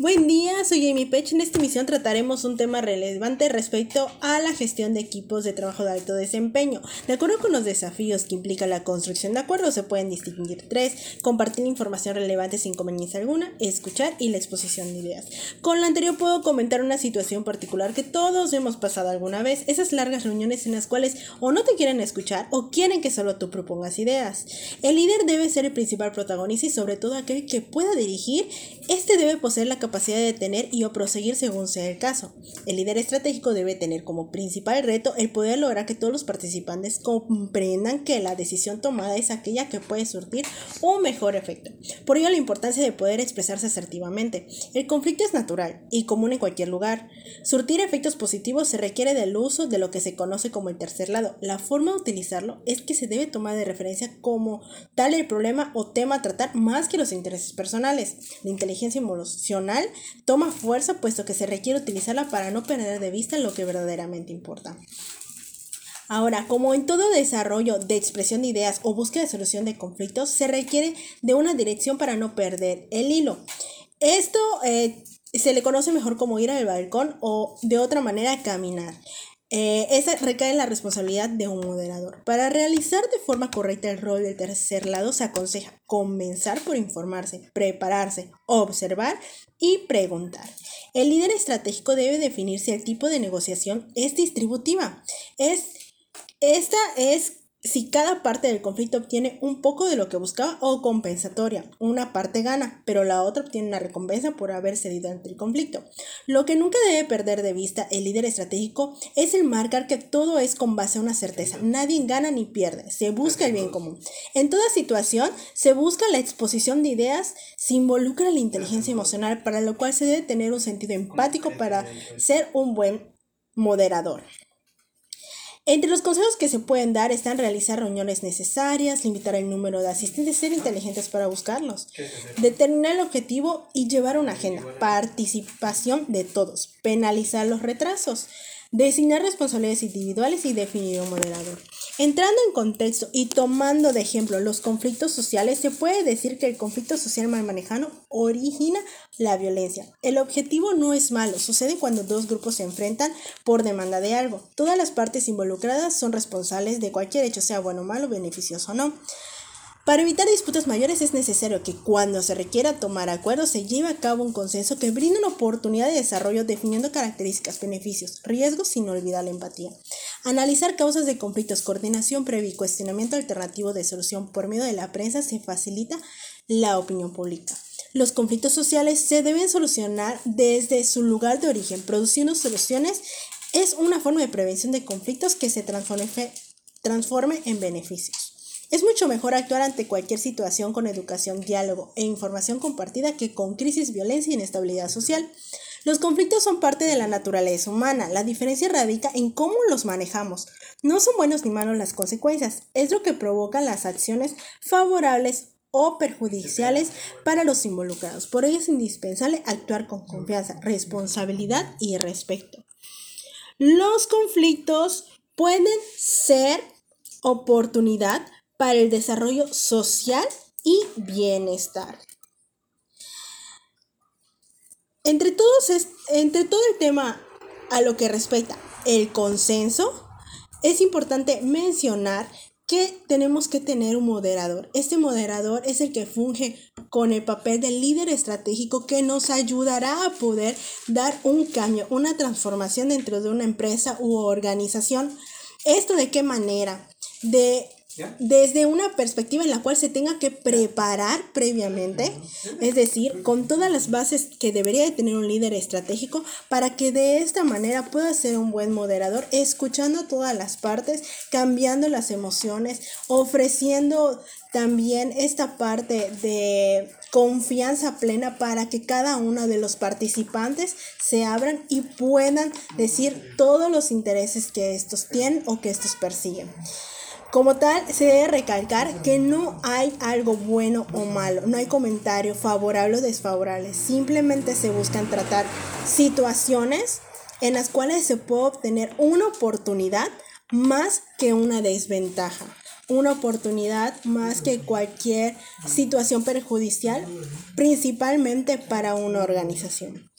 Buen día, soy Amy Pech. En esta emisión trataremos un tema relevante respecto a la gestión de equipos de trabajo de alto desempeño. De acuerdo con los desafíos que implica la construcción de acuerdos, se pueden distinguir tres: compartir información relevante sin conveniencia alguna, escuchar y la exposición de ideas. Con lo anterior puedo comentar una situación particular que todos hemos pasado alguna vez: esas largas reuniones en las cuales o no te quieren escuchar o quieren que solo tú propongas ideas. El líder debe ser el principal protagonista y sobre todo aquel que pueda dirigir. Este debe poseer la capacidad capacidad de detener y o proseguir según sea el caso. El líder estratégico debe tener como principal reto el poder lograr que todos los participantes comprendan que la decisión tomada es aquella que puede surtir un mejor efecto. Por ello la importancia de poder expresarse asertivamente. El conflicto es natural y común en cualquier lugar. Surtir efectos positivos se requiere del uso de lo que se conoce como el tercer lado. La forma de utilizarlo es que se debe tomar de referencia como tal el problema o tema a tratar más que los intereses personales. La inteligencia emocional toma fuerza puesto que se requiere utilizarla para no perder de vista lo que verdaderamente importa. Ahora, como en todo desarrollo de expresión de ideas o búsqueda de solución de conflictos, se requiere de una dirección para no perder el hilo. Esto eh, se le conoce mejor como ir al balcón o de otra manera caminar. Eh, esa recae en la responsabilidad de un moderador. Para realizar de forma correcta el rol del tercer lado se aconseja comenzar por informarse, prepararse, observar y preguntar. El líder estratégico debe definir si el tipo de negociación es distributiva. Es, esta es si cada parte del conflicto obtiene un poco de lo que buscaba o compensatoria, una parte gana, pero la otra obtiene una recompensa por haber cedido ante el conflicto. Lo que nunca debe perder de vista el líder estratégico es el marcar que todo es con base a una certeza. Nadie gana ni pierde, se busca el bien común. En toda situación se busca la exposición de ideas, se involucra la inteligencia emocional, para lo cual se debe tener un sentido empático para ser un buen moderador. Entre los consejos que se pueden dar están realizar reuniones necesarias, limitar el número de asistentes, ser inteligentes para buscarlos, determinar el objetivo y llevar una agenda, participación de todos, penalizar los retrasos, designar responsabilidades individuales y definir un moderador. Entrando en contexto y tomando de ejemplo los conflictos sociales, se puede decir que el conflicto social mal manejado origina la violencia. El objetivo no es malo, sucede cuando dos grupos se enfrentan por demanda de algo. Todas las partes involucradas son responsables de cualquier hecho, sea bueno, malo, beneficioso o no. Para evitar disputas mayores es necesario que cuando se requiera tomar acuerdos se lleve a cabo un consenso que brinde una oportunidad de desarrollo definiendo características, beneficios, riesgos sin olvidar la empatía. Analizar causas de conflictos, coordinación previa y cuestionamiento alternativo de solución por medio de la prensa se facilita la opinión pública. Los conflictos sociales se deben solucionar desde su lugar de origen. Produciendo soluciones es una forma de prevención de conflictos que se transforme en beneficios. Es mucho mejor actuar ante cualquier situación con educación, diálogo e información compartida que con crisis, violencia e inestabilidad social. Los conflictos son parte de la naturaleza humana, la diferencia radica en cómo los manejamos. No son buenos ni malos las consecuencias, es lo que provoca las acciones favorables o perjudiciales para los involucrados. Por ello es indispensable actuar con confianza, responsabilidad y respeto. Los conflictos pueden ser oportunidad para el desarrollo social y bienestar. Entre, todos entre todo el tema a lo que respecta el consenso, es importante mencionar que tenemos que tener un moderador. Este moderador es el que funge con el papel del líder estratégico que nos ayudará a poder dar un cambio, una transformación dentro de una empresa u organización. ¿Esto de qué manera? De desde una perspectiva en la cual se tenga que preparar previamente, es decir, con todas las bases que debería de tener un líder estratégico para que de esta manera pueda ser un buen moderador, escuchando todas las partes, cambiando las emociones, ofreciendo también esta parte de confianza plena para que cada uno de los participantes se abran y puedan decir todos los intereses que estos tienen o que estos persiguen. Como tal, se debe recalcar que no hay algo bueno o malo, no hay comentario favorable o desfavorable, simplemente se buscan tratar situaciones en las cuales se puede obtener una oportunidad más que una desventaja. una oportunidad más que cualquier situación perjudicial, principalmente para una organización.